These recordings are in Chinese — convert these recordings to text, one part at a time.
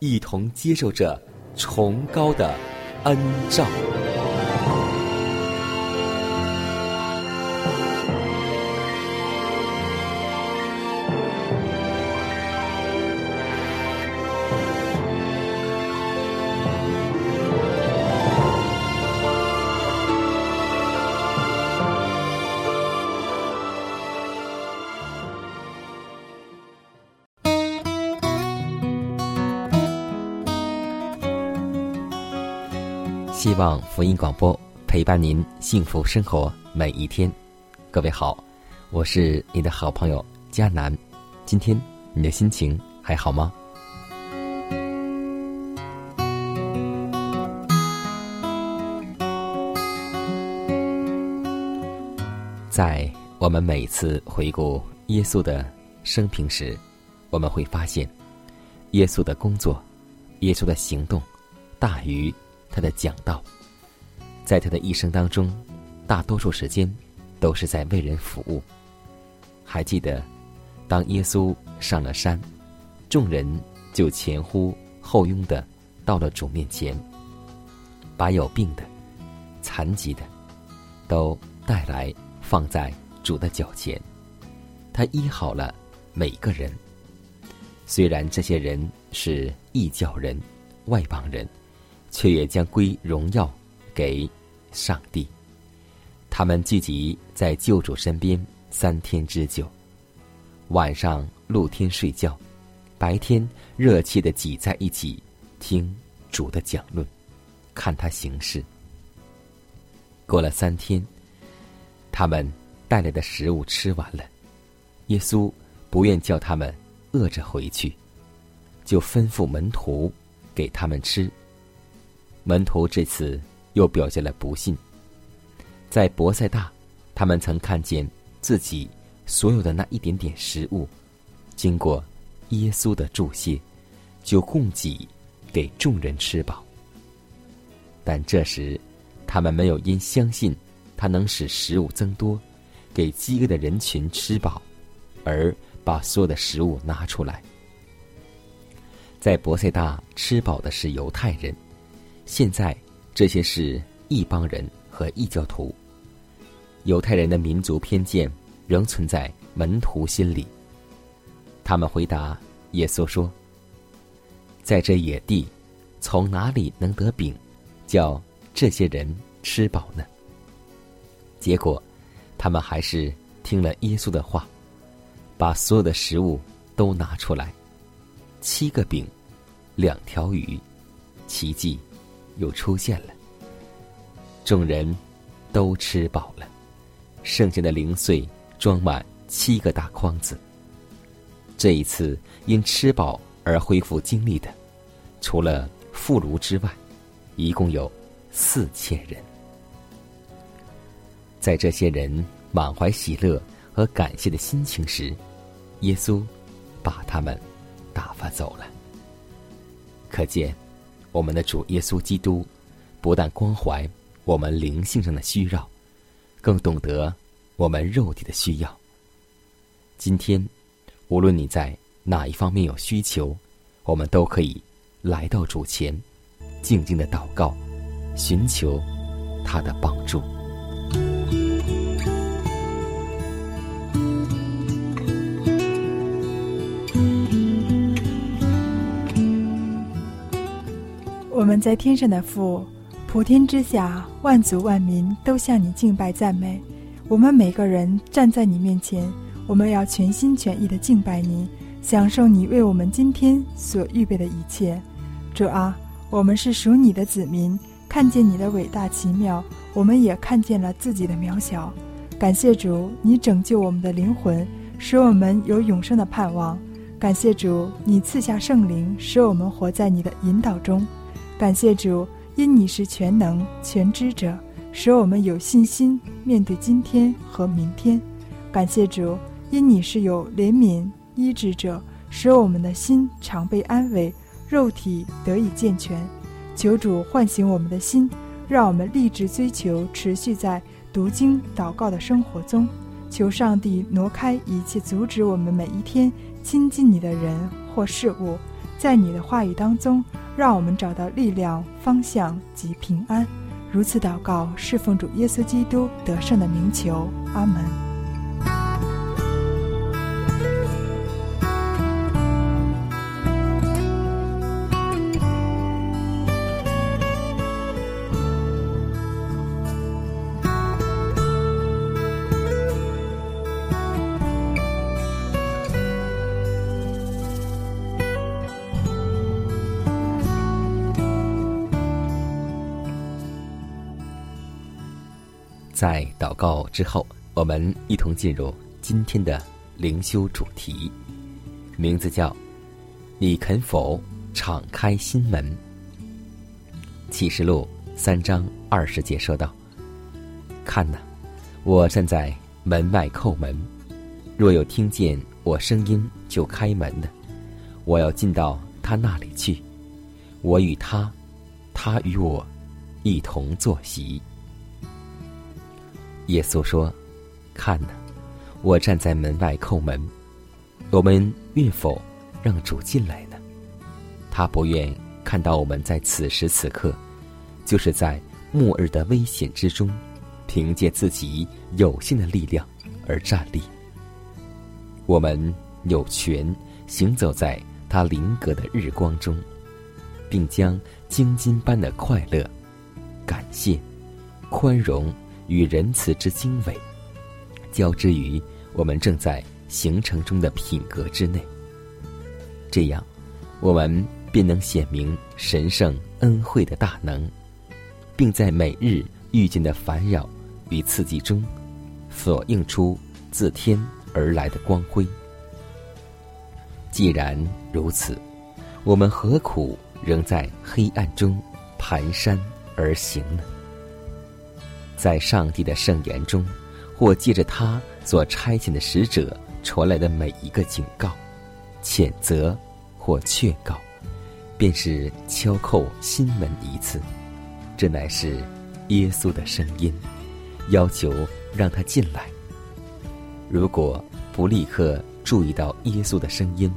一同接受着崇高的恩照。望福音广播陪伴您幸福生活每一天。各位好，我是你的好朋友佳南。今天你的心情还好吗？在我们每次回顾耶稣的生平时，我们会发现，耶稣的工作、耶稣的行动，大于他的讲道。在他的一生当中，大多数时间都是在为人服务。还记得，当耶稣上了山，众人就前呼后拥的到了主面前，把有病的、残疾的都带来放在主的脚前。他医好了每个人。虽然这些人是异教人、外邦人，却也将归荣耀给上帝。他们聚集在救主身边三天之久，晚上露天睡觉，白天热切的挤在一起听主的讲论，看他行事。过了三天，他们带来的食物吃完了，耶稣不愿叫他们饿着回去，就吩咐门徒给他们吃。门徒这次又表现了不信。在博塞大，他们曾看见自己所有的那一点点食物，经过耶稣的注谢，就供给给众人吃饱。但这时，他们没有因相信他能使食物增多，给饥饿的人群吃饱，而把所有的食物拿出来。在博塞大吃饱的是犹太人，现在这些是异邦人和异教徒。犹太人的民族偏见仍存在门徒心里。他们回答耶稣说：“在这野地，从哪里能得饼，叫这些人吃饱呢？”结果，他们还是听了耶稣的话，把所有的食物都拿出来，七个饼，两条鱼，奇迹又出现了。众人都吃饱了。剩下的零碎装满七个大筐子。这一次因吃饱而恢复精力的，除了妇孺之外，一共有四千人。在这些人满怀喜乐和感谢的心情时，耶稣把他们打发走了。可见，我们的主耶稣基督不但关怀我们灵性上的需要。更懂得我们肉体的需要。今天，无论你在哪一方面有需求，我们都可以来到主前，静静的祷告，寻求他的帮助。我们在天上的父，普天之下万族万民都向你敬拜赞美。我们每个人站在你面前，我们要全心全意的敬拜你，享受你为我们今天所预备的一切。主啊，我们是属你的子民，看见你的伟大奇妙，我们也看见了自己的渺小。感谢主，你拯救我们的灵魂，使我们有永生的盼望。感谢主，你赐下圣灵，使我们活在你的引导中。感谢主，因你是全能全知者，使我们有信心面对今天和明天。感谢主，因你是有怜悯医治者，使我们的心常被安慰，肉体得以健全。求主唤醒我们的心，让我们立志追求，持续在读经祷告的生活中。求上帝挪开一切阻止我们每一天。亲近你的人或事物，在你的话语当中，让我们找到力量、方向及平安。如此祷告，侍奉主耶稣基督得胜的名求，阿门。在祷告之后，我们一同进入今天的灵修主题，名字叫“你肯否敞开心门”。启示录三章二十节说道：“看呐，我站在门外叩门，若有听见我声音就开门的，我要进到他那里去，我与他，他与我一同坐席。”耶稣说：“看呐，我站在门外叩门。我们愿否让主进来呢？他不愿看到我们在此时此刻，就是在末日的危险之中，凭借自己有限的力量而站立。我们有权行走在他灵格的日光中，并将精金般的快乐、感谢、宽容。”与仁慈之经纬交织于我们正在形成中的品格之内，这样，我们便能显明神圣恩惠的大能，并在每日遇见的烦扰与刺激中，所映出自天而来的光辉。既然如此，我们何苦仍在黑暗中蹒跚而行呢？在上帝的圣言中，或借着他所差遣的使者传来的每一个警告、谴责或劝告，便是敲叩心门一次。这乃是耶稣的声音，要求让他进来。如果不立刻注意到耶稣的声音，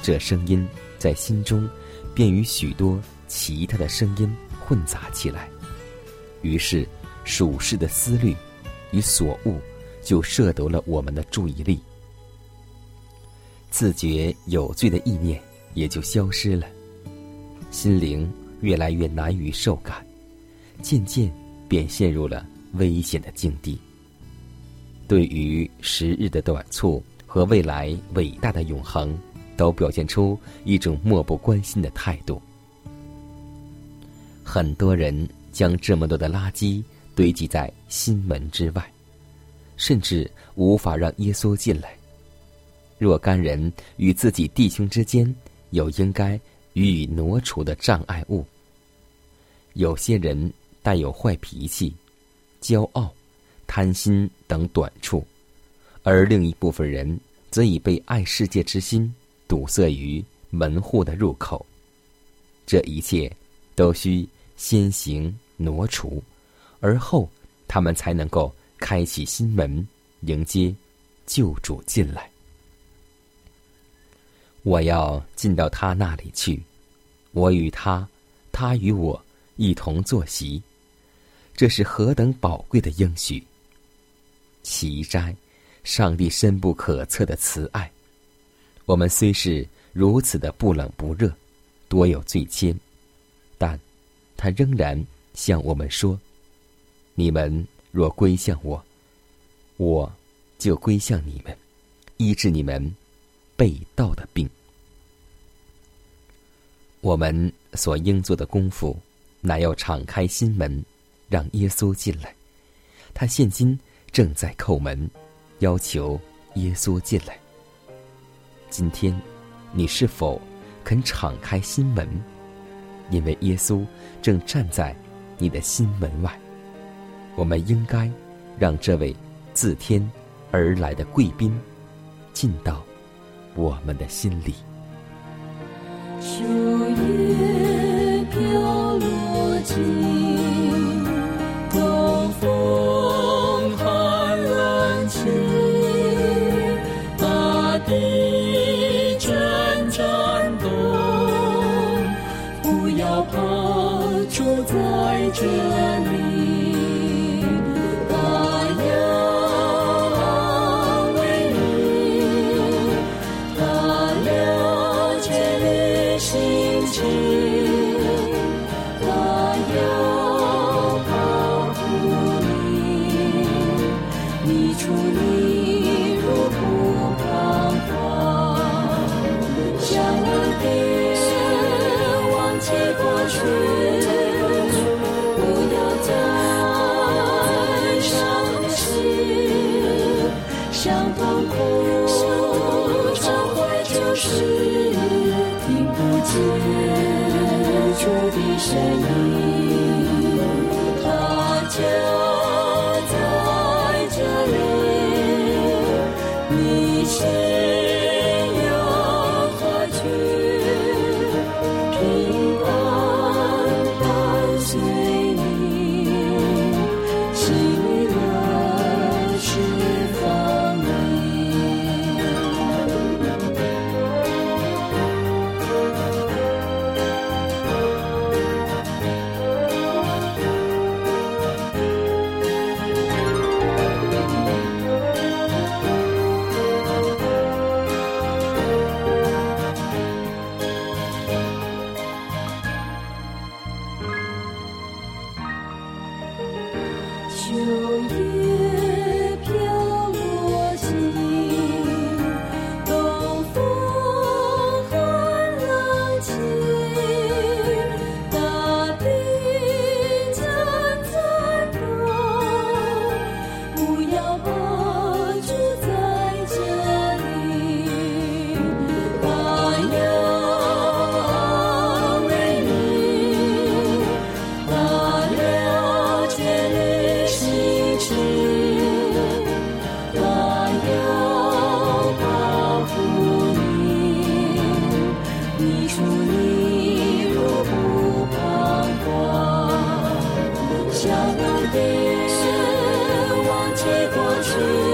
这声音在心中便与许多其他的声音混杂起来，于是。属世的思虑与所悟，就摄得了我们的注意力。自觉有罪的意念也就消失了，心灵越来越难于受感，渐渐便陷入了危险的境地。对于时日的短促和未来伟大的永恒，都表现出一种漠不关心的态度。很多人将这么多的垃圾。堆积在心门之外，甚至无法让耶稣进来。若干人与自己弟兄之间有应该予以挪除的障碍物，有些人带有坏脾气、骄傲、贪心等短处，而另一部分人则已被爱世界之心堵塞于门户的入口。这一切都需先行挪除。而后，他们才能够开启心门，迎接救主进来。我要进到他那里去，我与他，他与我一同坐席。这是何等宝贵的应许！奇哉，上帝深不可测的慈爱！我们虽是如此的不冷不热，多有罪愆，但他仍然向我们说：“你们若归向我，我就归向你们，医治你们被盗的病。”我们所应做的功夫，乃要敞开心门，让耶稣进来。他现今正在叩门，要求耶稣进来。今天，你是否肯敞开心门？因为耶稣正站在你的心门外。我们应该让这位自天而来的贵宾进到我们的心里。身影 true.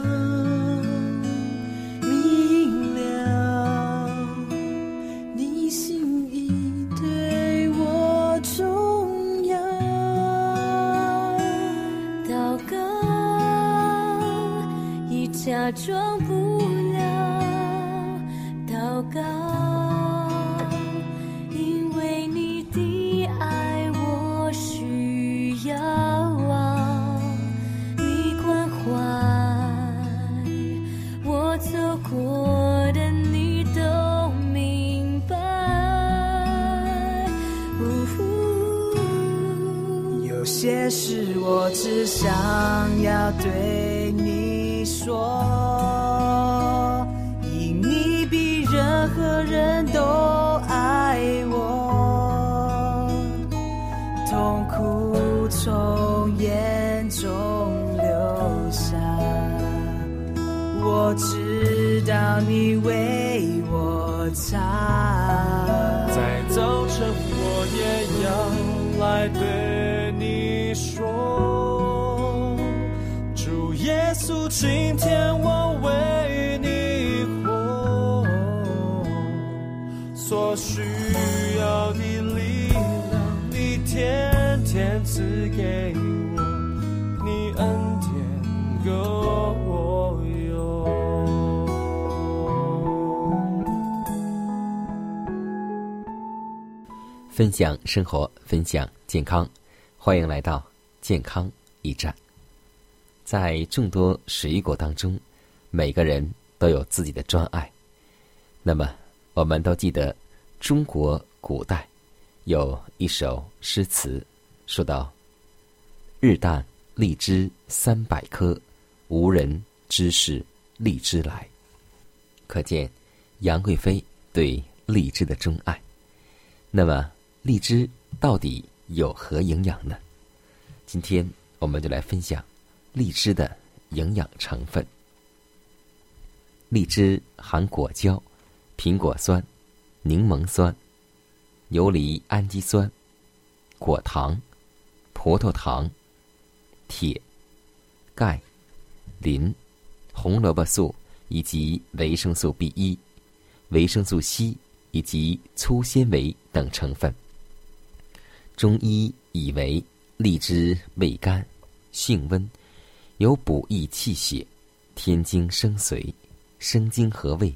装今天我为你活，所需要的力量，你天天赐给我，你恩典够我用。分享生活，分享健康，欢迎来到健康驿站。在众多水果当中，每个人都有自己的专爱。那么，我们都记得中国古代有一首诗词，说道：“日啖荔枝三百颗，无人知是荔枝来。”可见杨贵妃对荔枝的钟爱。那么，荔枝到底有何营养呢？今天我们就来分享荔枝的营养成分。荔枝含果胶、苹果酸、柠檬酸、游离氨基酸、果糖、葡萄糖、铁、钙、磷、红萝卜素以及维生素 B 一、维生素 C 以及粗纤维等成分。中医以为荔枝味甘、性温，有补益气血、添精生髓、生津和胃、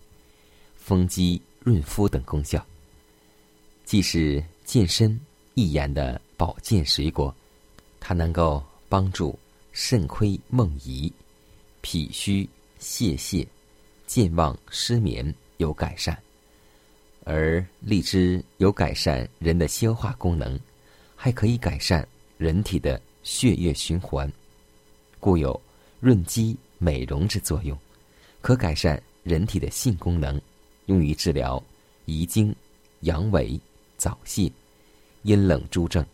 丰肌润肤等功效，既是健身益眼的保健水果，它能够帮助肾亏梦遗、脾虚泄泻、健忘失眠有改善。而荔枝有改善人的消化功能，还可以改善人体的血液循环，故有润肌美容之作用，可改善人体的性功能，用于治疗遗精、阳痿、早泄、阴冷诸症，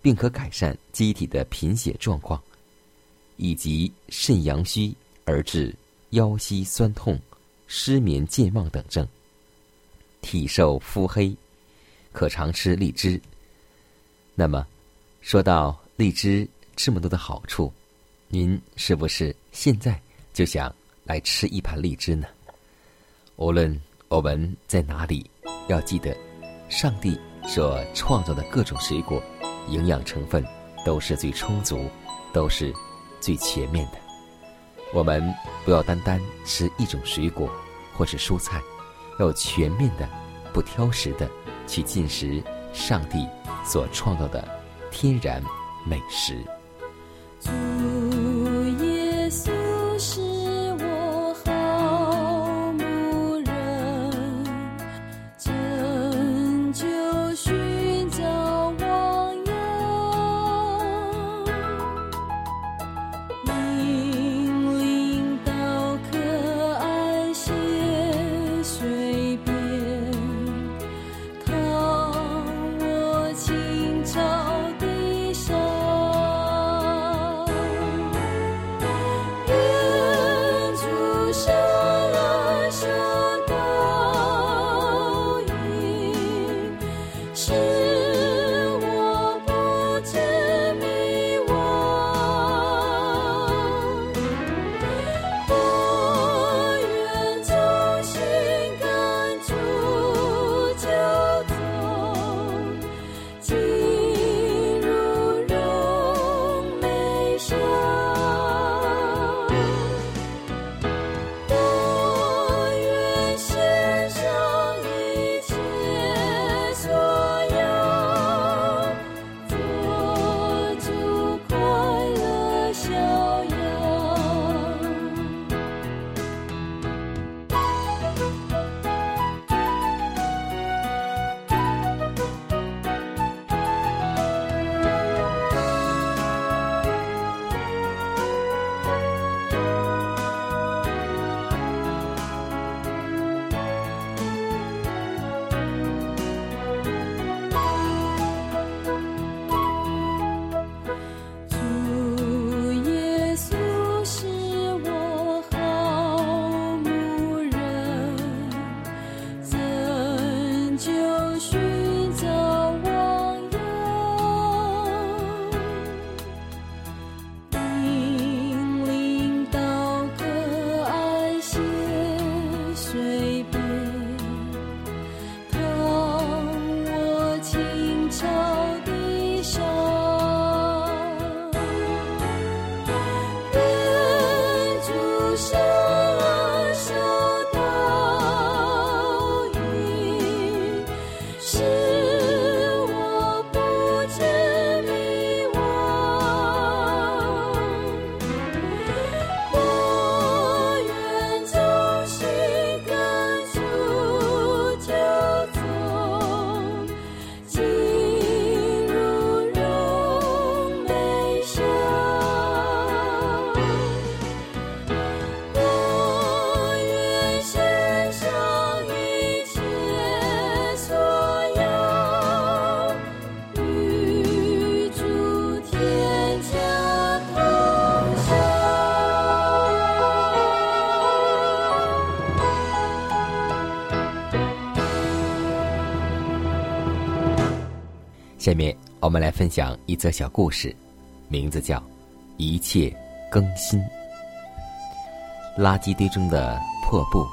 并可改善机体的贫血状况，以及肾阳虚而致腰膝酸痛、失眠健忘等症。体瘦肤黑，可常吃荔枝。那么，说到荔枝这么多的好处，您是不是现在就想来吃一盘荔枝呢？无论我们在哪里，要记得，上帝所创造的各种水果，营养成分都是最充足，都是最全面的。我们不要单单吃一种水果或是蔬菜。要全面的、不挑食的去进食上帝所创造的天然美食。下面我们来分享一则小故事，名字叫《一切更新》。垃圾堆中的破布、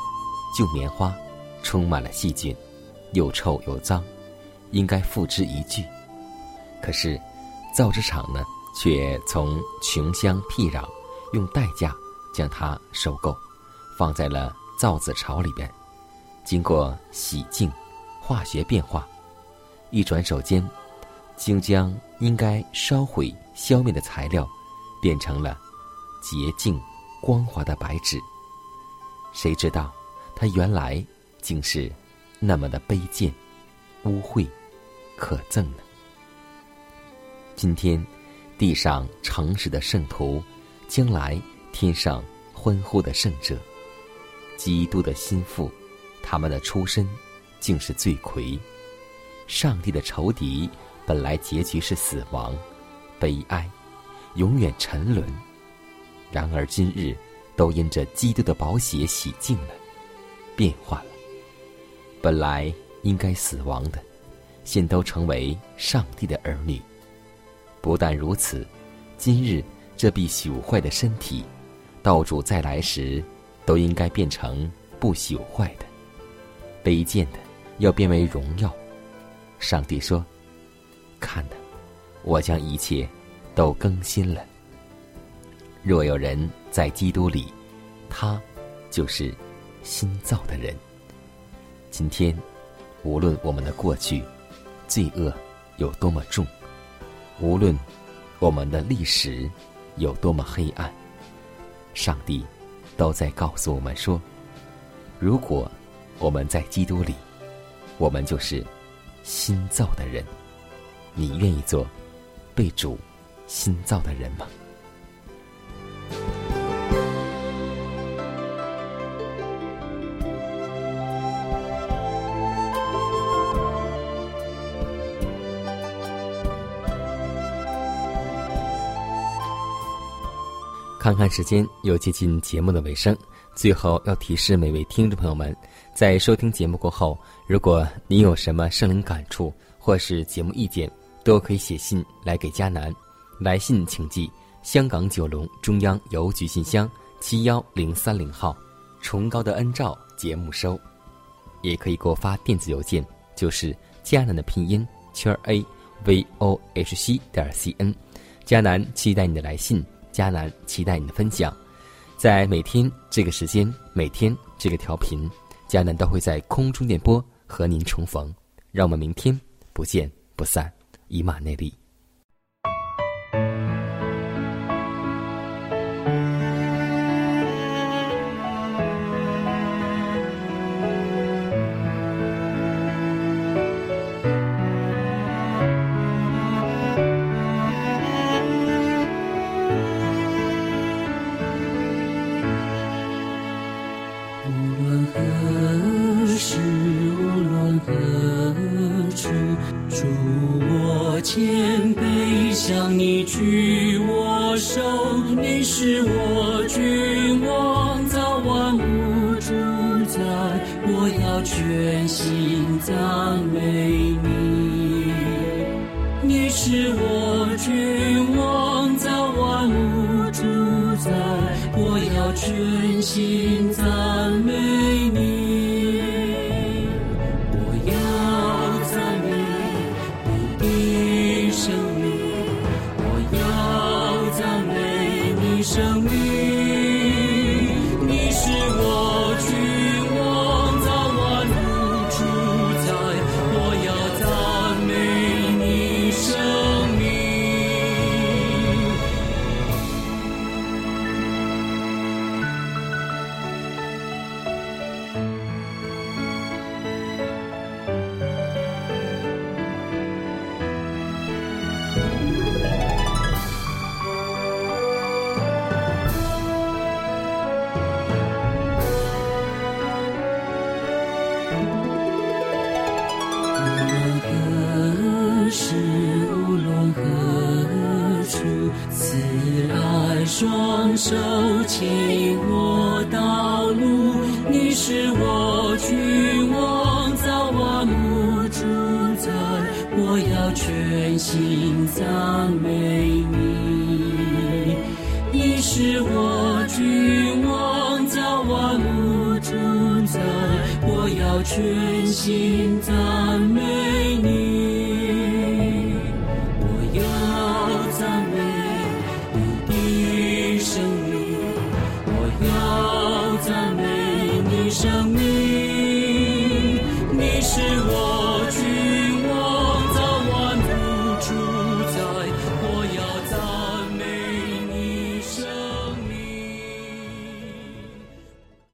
旧棉花，充满了细菌，又臭又脏，应该付之一炬。可是，造纸厂呢，却从穷乡僻壤用代价将它收购，放在了造纸槽里边，经过洗净、化学变化，一转手间。竟将应该烧毁、消灭的材料，变成了洁净、光滑的白纸。谁知道，他原来竟是那么的卑贱、污秽、可憎呢？今天，地上诚实的圣徒，将来天上欢呼的圣者，基督的心腹，他们的出身竟是罪魁，上帝的仇敌。本来结局是死亡、悲哀、永远沉沦，然而今日都因着基督的宝血洗净了、变化了。本来应该死亡的，现都成为上帝的儿女。不但如此，今日这必朽坏的身体，道主再来时，都应该变成不朽坏的、卑贱的，要变为荣耀。上帝说。看的，我将一切都更新了。若有人在基督里，他就是新造的人。今天，无论我们的过去罪恶有多么重，无论我们的历史有多么黑暗，上帝都在告诉我们说：如果我们在基督里，我们就是新造的人。你愿意做被主新造的人吗？看看时间，又接近节目的尾声。最后要提示每位听众朋友们，在收听节目过后，如果你有什么生灵感触或是节目意见，都可以写信来给迦南，来信请寄香港九龙中央邮局信箱七幺零三零号，崇高的恩照节目收，也可以给我发电子邮件，就是迦南的拼音圈 a v o h c 点 c n，迦南期待你的来信，迦南期待你的分享，在每天这个时间，每天这个调频，迦南都会在空中电波和您重逢，让我们明天不见不散。以马内利。我要全心赞美你。是无论何处慈爱双手请我道路你是我君王早晚母主宰我要全心赞美你。你是我君王早晚母主宰我要全心赞美